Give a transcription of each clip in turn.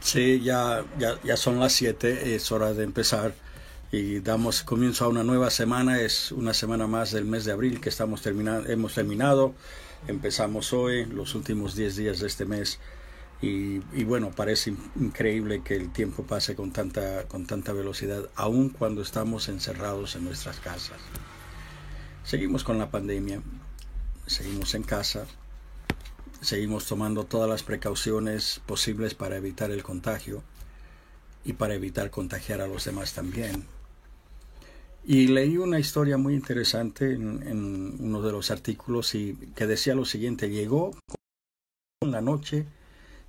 Sí, ya, ya, ya son las 7, es hora de empezar y damos comienzo a una nueva semana, es una semana más del mes de abril que estamos hemos terminado, empezamos hoy, los últimos 10 días de este mes y, y, bueno, parece increíble que el tiempo pase con tanta, con tanta velocidad, aun cuando estamos encerrados en nuestras casas. Seguimos con la pandemia, seguimos en casa, Seguimos tomando todas las precauciones posibles para evitar el contagio y para evitar contagiar a los demás también. Y leí una historia muy interesante en, uno de los artículos y que decía lo siguiente, llegó en la noche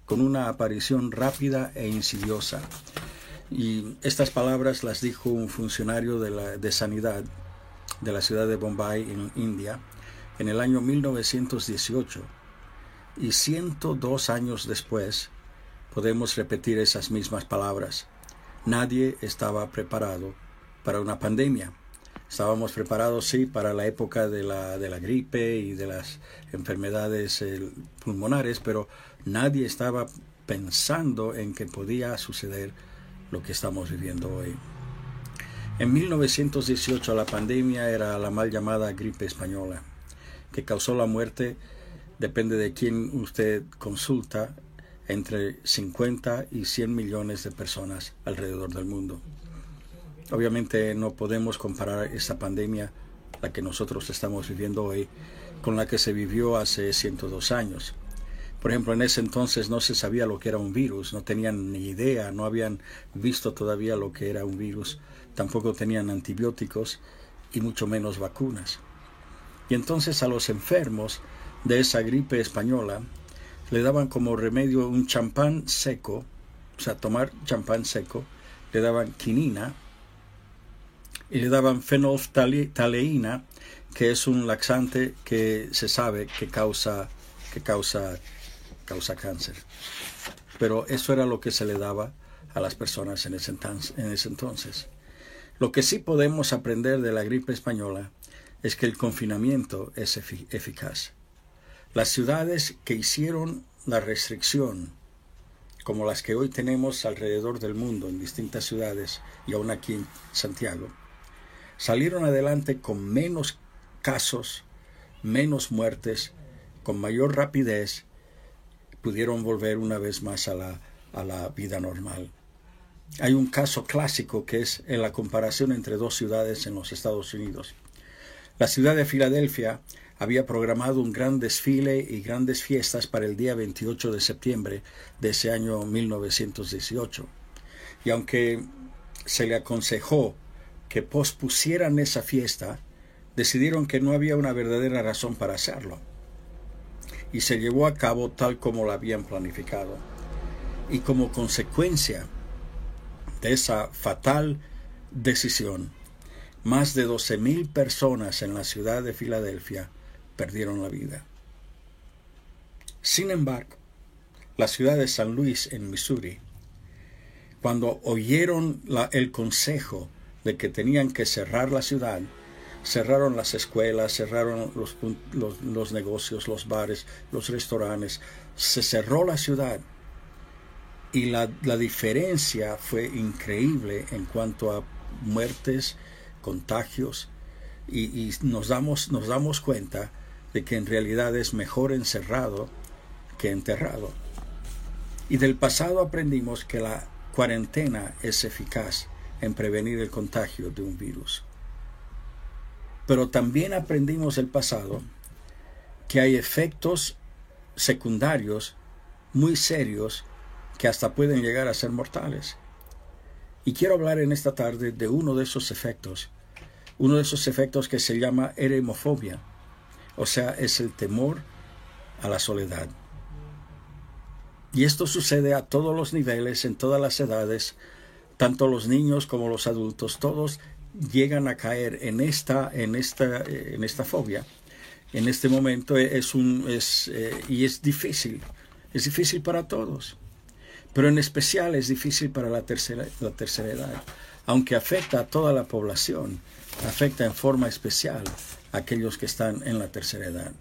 con una aparición rápida e insidiosa. Y estas palabras las dijo un funcionario de, la, de sanidad de la ciudad de Bombay, en India, en el año 1918 y 102 años después podemos repetir esas mismas palabras. Nadie estaba preparado para una pandemia. Estábamos preparados, sí, para la época de la, de la gripe y de las enfermedades eh, pulmonares, pero nadie estaba pensando en que podía suceder lo que estamos viviendo hoy. En 1918 la pandemia era la mal llamada gripe española, que causó la muerte depende de quién usted consulta, entre 50 y 100 millones de personas alrededor del mundo. Obviamente no podemos comparar esta pandemia, la que nosotros estamos viviendo hoy, con la que se vivió hace 102 años. Por ejemplo, en ese entonces no se sabía lo que era un virus, no tenían ni idea, no habían visto todavía lo que era un virus, tampoco tenían antibióticos y mucho menos vacunas. Y entonces a los enfermos de esa gripe española, le daban como remedio un champán seco, o sea, tomar champán seco, le daban quinina y le daban fenolftaleína, que es un laxante que se sabe que causa, que causa, causa cáncer. Pero eso era lo que se le daba a las personas en ese, en ese entonces. Lo que sí podemos aprender de la gripe española es que el confinamiento es eficaz. Las ciudades que hicieron la restricción, como las que hoy tenemos alrededor del mundo, en distintas ciudades y aún aquí en Santiago, salieron adelante con menos casos, menos muertes, con mayor rapidez, pudieron volver una vez más a la, a la vida normal. Hay un caso clásico que es en la comparación entre dos ciudades en los Estados Unidos. La ciudad de Filadelfia había programado un gran desfile y grandes fiestas para el día 28 de septiembre de ese año 1918. Y aunque se le aconsejó que pospusieran esa fiesta, decidieron que no había una verdadera razón para hacerlo. Y se llevó a cabo tal como lo habían planificado. Y como consecuencia de esa fatal decisión, más de 12.000 personas en la ciudad de Filadelfia perdieron la vida. Sin embargo, la ciudad de San Luis, en Missouri, cuando oyeron el consejo de que tenían que cerrar la ciudad, cerraron las escuelas, cerraron los, los, negocios, los bares, los restaurantes, se cerró la ciudad y la, la, diferencia fue increíble en cuanto a muertes, contagios y, y nos, damos, nos damos cuenta de que en realidad es mejor encerrado que enterrado. Y del pasado aprendimos que la cuarentena es eficaz en prevenir el contagio de un virus. Pero también aprendimos del pasado que hay efectos secundarios muy serios que hasta pueden llegar a ser mortales. Y quiero hablar en esta tarde de uno de esos efectos, uno de esos efectos que se llama eremofobia o sea, es el temor a la soledad. Y esto sucede a todos los niveles, en todas las edades, tanto los niños como los adultos, todos llegan a caer en esta, en esta, en esta fobia. En este momento es un, es, eh, y es difícil, es difícil para todos, pero en especial es difícil para la tercera, la tercera edad, aunque afecta a toda la población, afecta en forma especial aquellos que están en la tercera edad.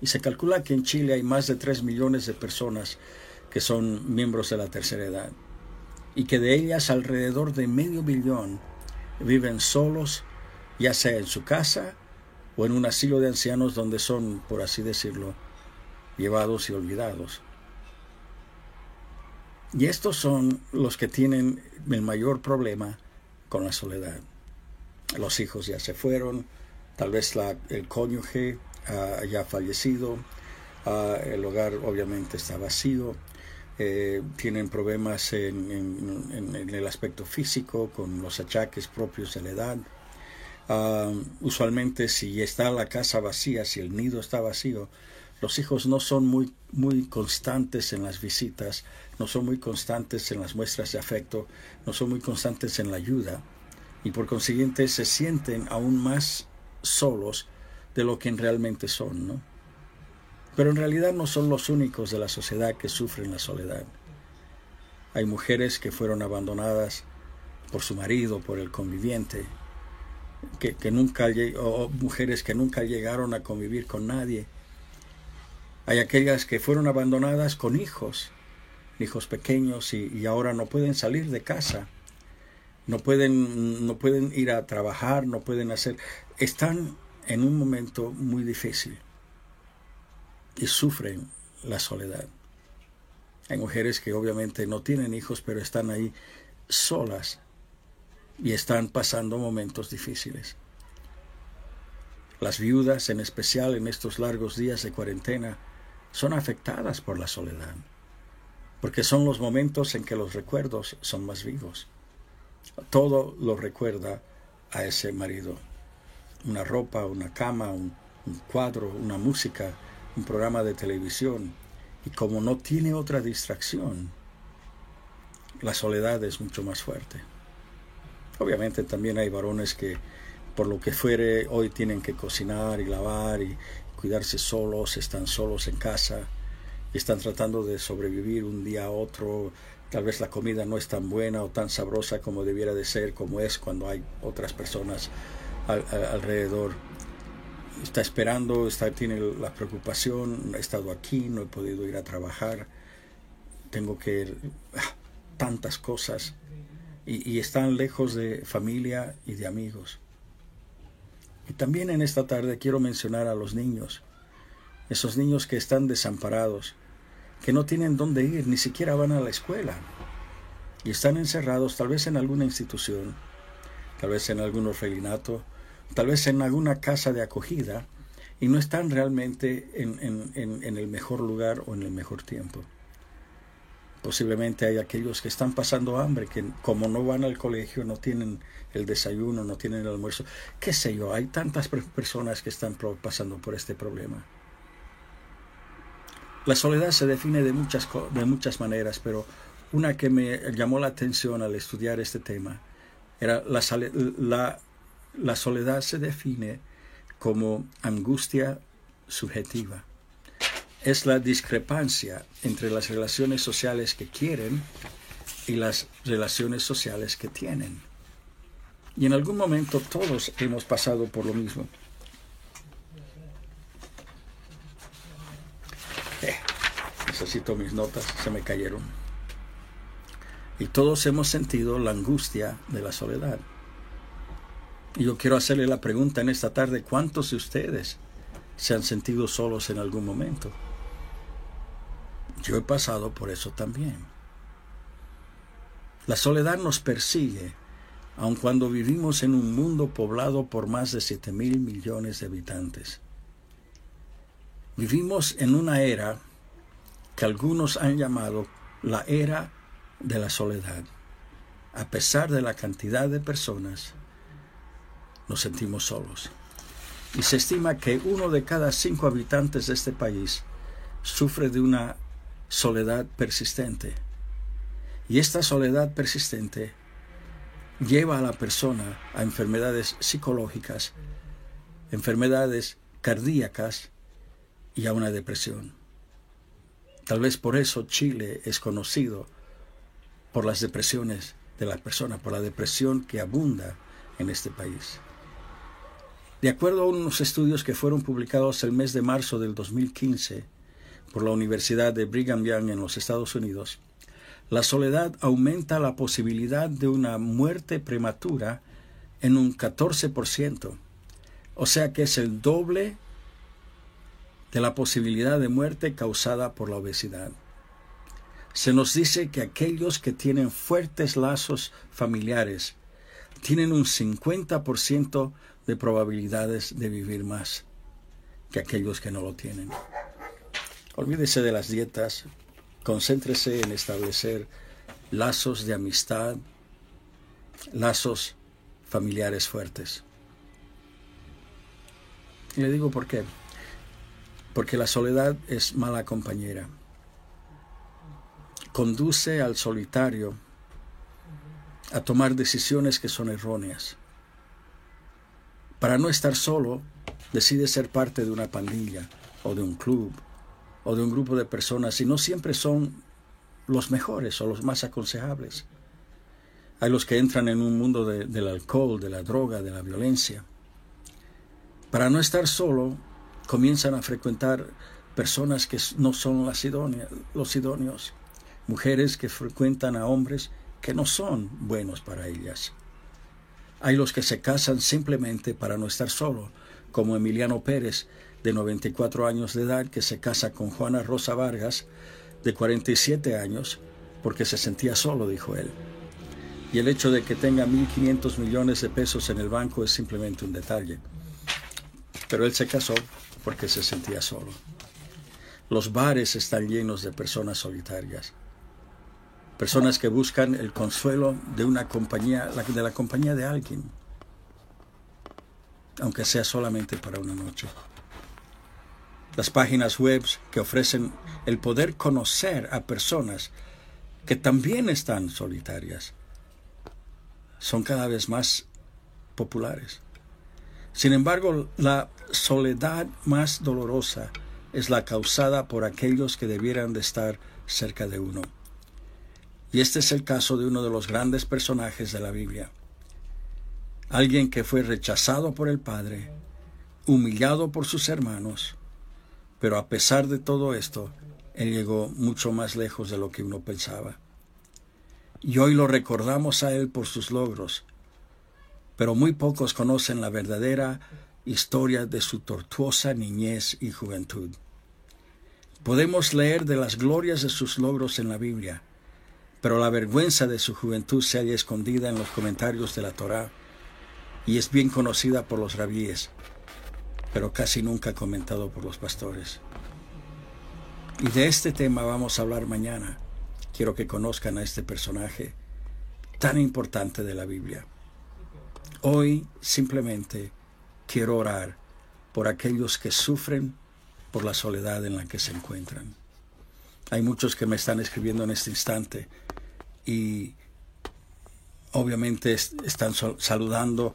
Y se calcula que en Chile hay más de 3 millones de personas que son miembros de la tercera edad, y que de ellas alrededor de medio billón viven solos, ya sea en su casa o en un asilo de ancianos donde son, por así decirlo, llevados y olvidados. Y estos son los que tienen el mayor problema con la soledad. Los hijos ya se fueron, tal vez el cónyuge uh, ya fallecido, uh, el hogar obviamente está vacío, eh, tienen problemas en, el aspecto físico, con los achaques propios de la edad. Uh, usualmente si está la casa vacía, si el nido está vacío, los hijos no son muy, muy constantes en las visitas, no son muy constantes en las muestras de afecto, no son muy constantes en la ayuda y por consiguiente se sienten aún más solos de lo que realmente son, ¿no? Pero en realidad no son los únicos de la sociedad que sufren la soledad. Hay mujeres que fueron abandonadas por su marido, por el conviviente, que, que nunca, o mujeres que nunca llegaron a convivir con nadie hay aquellas que fueron abandonadas con hijos, hijos pequeños y, ahora no pueden salir de casa, no pueden, no pueden ir a trabajar, no pueden hacer, están en un momento muy difícil y sufren la soledad. Hay mujeres que obviamente no tienen hijos, pero están ahí solas y están pasando momentos difíciles. Las viudas, en especial en estos largos días de cuarentena, son afectadas por la soledad, porque son los momentos en que los recuerdos son más vivos. Todo lo recuerda a ese marido. Una ropa, una cama, un, cuadro, una música, un programa de televisión. Y como no tiene otra distracción, la soledad es mucho más fuerte. Obviamente también hay varones que por lo que fuere hoy tienen que cocinar y lavar y, cuidarse solos, están solos en casa están tratando de sobrevivir un día a otro. Tal vez la comida no es tan buena o tan sabrosa como debiera de ser, como es cuando hay otras personas alrededor. Está esperando, está, tiene la preocupación, he estado aquí, no he podido ir a trabajar, tengo que... Ah, tantas cosas y, y están lejos de familia y de amigos. Y también en esta tarde quiero mencionar a los niños, esos niños que están desamparados, que no tienen dónde ir, ni siquiera van a la escuela, y están encerrados tal vez en alguna institución, tal vez en algún orfelinato, tal vez en alguna casa de acogida, y no están realmente en, en, en el mejor lugar o en el mejor tiempo. Posiblemente hay aquellos que están pasando hambre, que como no van al colegio, no tienen el desayuno, no tienen el almuerzo. ¿Qué sé yo? Hay tantas personas que están pasando por este problema. La soledad se define de muchas, de muchas maneras, pero una que me llamó la atención al estudiar este tema era la, la, la soledad se define como angustia subjetiva es la discrepancia entre las relaciones sociales que quieren y las relaciones sociales que tienen. Y en algún momento todos hemos pasado por lo mismo. Necesito mis notas, se me cayeron. Y todos hemos sentido la angustia de la soledad. Y yo quiero hacerle la pregunta en esta tarde, ¿cuántos de ustedes se han sentido solos en algún momento? Yo he pasado por eso también. La soledad nos persigue, aun cuando vivimos en un mundo poblado por más de 7 mil millones de habitantes. Vivimos en una era que algunos han llamado la era de la soledad. A pesar de la cantidad de personas, nos sentimos solos. Y se estima que uno de cada cinco habitantes de este país sufre de una soledad persistente. Y esta soledad persistente lleva a la persona a enfermedades psicológicas, enfermedades cardíacas y a una depresión. Tal vez por eso Chile es conocido por las depresiones de la persona, por la depresión que abunda en este país. De acuerdo a unos estudios que fueron publicados el mes de marzo del 2015, por la Universidad de Brigham Young en los Estados Unidos, la soledad aumenta la posibilidad de una muerte prematura en un 14%, o sea que es el doble de la posibilidad de muerte causada por la obesidad. Se nos dice que aquellos que tienen fuertes lazos familiares tienen un 50% de probabilidades de vivir más que aquellos que no lo tienen. Olvídese de las dietas, concéntrese en establecer lazos de amistad, lazos familiares fuertes. Y le digo por qué. Porque la soledad es mala compañera. Conduce al solitario a tomar decisiones que son erróneas. Para no estar solo, decide ser parte de una pandilla o de un club o de un grupo de personas y no siempre son los mejores o los más aconsejables. Hay los que entran en un mundo del alcohol, de la droga, de la violencia. Para no estar solo, comienzan a frecuentar personas que no son las los idóneos, mujeres que frecuentan a hombres que no son buenos para ellas. Hay los que se casan simplemente para no estar solo, como Emiliano Pérez, de 94 años de edad, que se casa con Juana Rosa Vargas, de 47 años, porque se sentía solo, dijo él. Y el hecho de que tenga 1.500 millones de pesos en el banco es simplemente un detalle. Pero él se casó porque se sentía solo. Los bares están llenos de personas solitarias. Personas que buscan el consuelo de una compañía, de la compañía de alguien, aunque sea solamente para una noche las páginas web que ofrecen el poder conocer a personas que también están solitarias son cada vez más populares. Sin embargo, la soledad más dolorosa es la causada por aquellos que debieran de estar cerca de uno. Y este es el caso de uno de los grandes personajes de la Biblia. Alguien que fue rechazado por el Padre, humillado por sus hermanos, pero a pesar de todo esto, Él llegó mucho más lejos de lo que uno pensaba. Y hoy lo recordamos a Él por sus logros, pero muy pocos conocen la verdadera historia de su tortuosa niñez y juventud. Podemos leer de las glorias de sus logros en la Biblia, pero la vergüenza de su juventud se halla escondida en los comentarios de la Torá y es bien conocida por los rabíes pero casi nunca comentado por los pastores. Y de este tema vamos a hablar mañana. Quiero que conozcan a este personaje tan importante de la Biblia. Hoy simplemente quiero orar por aquellos que sufren por la soledad en la que se encuentran. Hay muchos que me están escribiendo en este instante y obviamente están saludando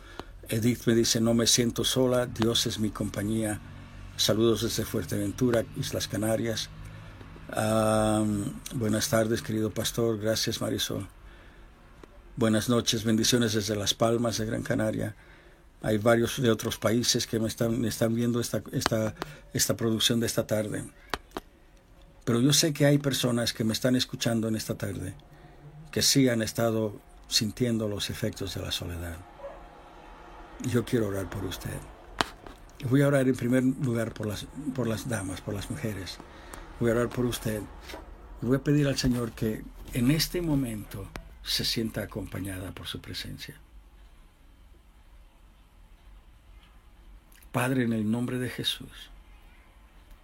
Edith me dice, no me siento sola, Dios es mi compañía. Saludos desde Fuerteventura, Islas Canarias. buenas tardes, querido pastor. Gracias, Marisol. Buenas noches, bendiciones desde Las Palmas de Gran Canaria. Hay varios de otros países que me están, están viendo esta, esta, esta producción de esta tarde. Pero yo sé que hay personas que me están escuchando en esta tarde que sí han estado sintiendo los efectos de la soledad yo quiero orar por usted. Voy a orar en primer lugar por las, por las damas, por las mujeres. Voy a orar por usted. voy a pedir al Señor que en este momento se sienta acompañada por su presencia. Padre, en el nombre de Jesús,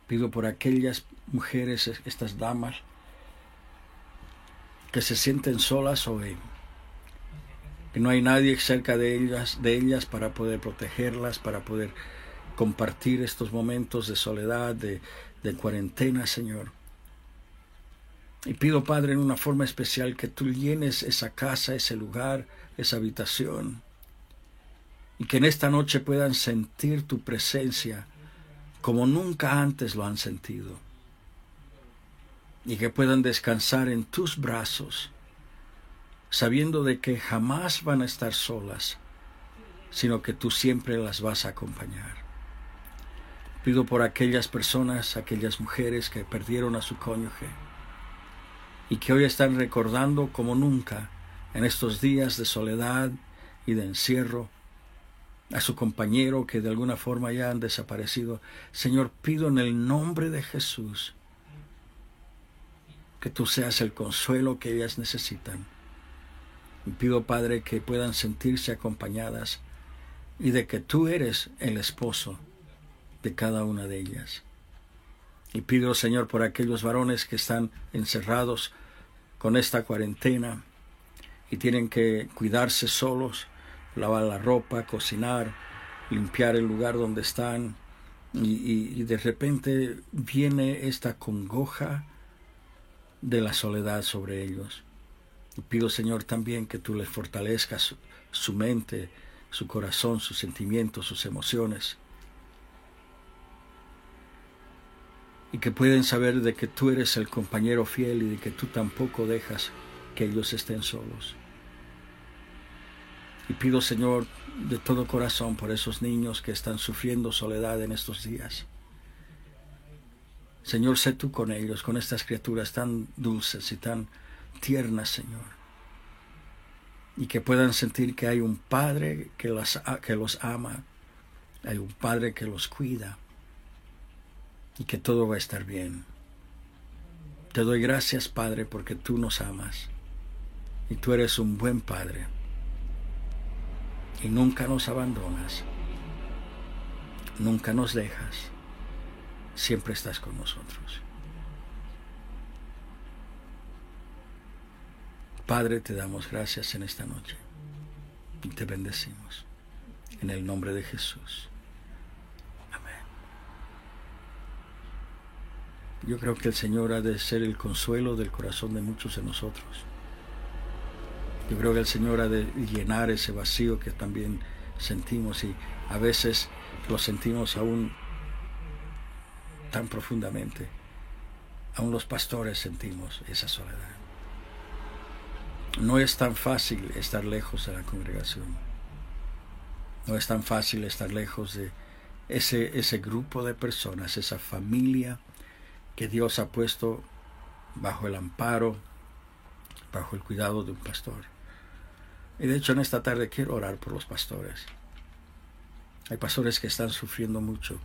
pido por aquellas mujeres, estas damas, que se sienten solas hoy que no hay nadie cerca de ellas, de ellas para poder protegerlas, para poder compartir estos momentos de soledad, de, de cuarentena, Señor. Y pido, Padre, en una forma especial que tú llenes esa casa, ese lugar, esa habitación, y que en esta noche puedan sentir tu presencia como nunca antes lo han sentido, y que puedan descansar en tus brazos sabiendo de que jamás van a estar solas, sino que tú siempre las vas a acompañar. Pido por aquellas personas, aquellas mujeres que perdieron a su cónyuge y que hoy están recordando como nunca en estos días de soledad y de encierro a su compañero que de alguna forma ya han desaparecido. Señor, pido en el nombre de Jesús que tú seas el consuelo que ellas necesitan. Y pido, Padre, que puedan sentirse acompañadas y de que tú eres el esposo de cada una de ellas. Y pido, Señor, por aquellos varones que están encerrados con esta cuarentena y tienen que cuidarse solos, lavar la ropa, cocinar, limpiar el lugar donde están. Y, de repente viene esta congoja de la soledad sobre ellos. Y pido, Señor, también que tú les fortalezcas su mente, su corazón, sus sentimientos, sus emociones. Y que pueden saber de que tú eres el compañero fiel y de que tú tampoco dejas que ellos estén solos. Y pido, Señor, de todo corazón por esos niños que están sufriendo soledad en estos días. Señor, sé tú con ellos, con estas criaturas tan dulces y tan tiernas, Señor y que puedan sentir que hay un Padre que que los ama, hay un Padre que los cuida y que todo va a estar bien. Te doy gracias, Padre, porque tú nos amas y tú eres un buen Padre y nunca nos abandonas, nunca nos dejas, siempre estás con nosotros. Padre, te damos gracias en esta noche y te bendecimos. En el nombre de Jesús. Amén. Yo creo que el Señor ha de ser el consuelo del corazón de muchos de nosotros. Yo creo que el Señor ha de llenar ese vacío que también sentimos y a veces lo sentimos aún tan profundamente. Aún los pastores sentimos esa soledad. No es tan fácil estar lejos de la congregación. No es tan fácil estar lejos de ese, ese grupo de personas, esa familia que Dios ha puesto bajo el amparo, bajo el cuidado de un pastor. Y de hecho en esta tarde quiero orar por los pastores. Hay pastores que están sufriendo mucho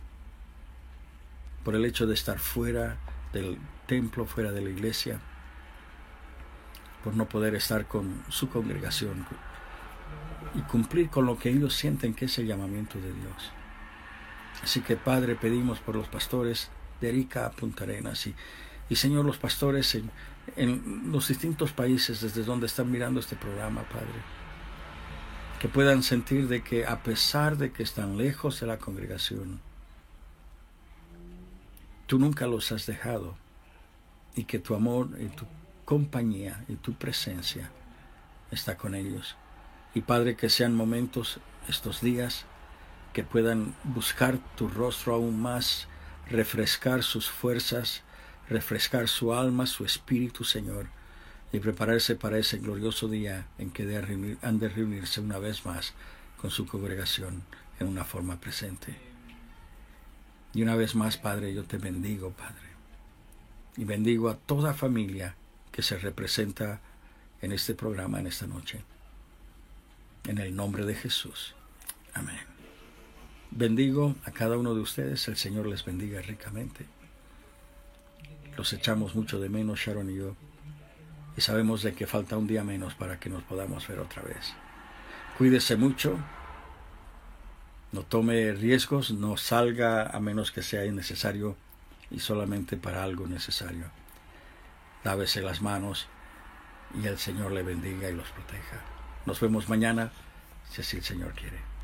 por el hecho de estar fuera del templo, fuera de la iglesia por no poder estar con su congregación y cumplir con lo que ellos sienten que es el llamamiento de Dios. Así que Padre, pedimos por los pastores de Erika a Punta Arenas y, y Señor, los pastores en, en los distintos países desde donde están mirando este programa, Padre, que puedan sentir de que a pesar de que están lejos de la congregación, tú nunca los has dejado y que tu amor y tu compañía y tu presencia está con ellos. Y Padre, que sean momentos estos días que puedan buscar tu rostro aún más, refrescar sus fuerzas, refrescar su alma, su espíritu, Señor, y prepararse para ese glorioso día en que han de reunirse una vez más con su congregación en una forma presente. Y una vez más, Padre, yo te bendigo, Padre, y bendigo a toda familia que se representa en este programa en esta noche. En el nombre de Jesús. Amén. Bendigo a cada uno de ustedes, el Señor les bendiga ricamente. Los echamos mucho de menos, Sharon y yo, y sabemos de que falta un día menos para que nos podamos ver otra vez. Cuídese mucho, no tome riesgos, no salga a menos que sea innecesario y solamente para algo necesario lávese las manos y el Señor le bendiga y los proteja. Nos vemos mañana, si así el Señor quiere.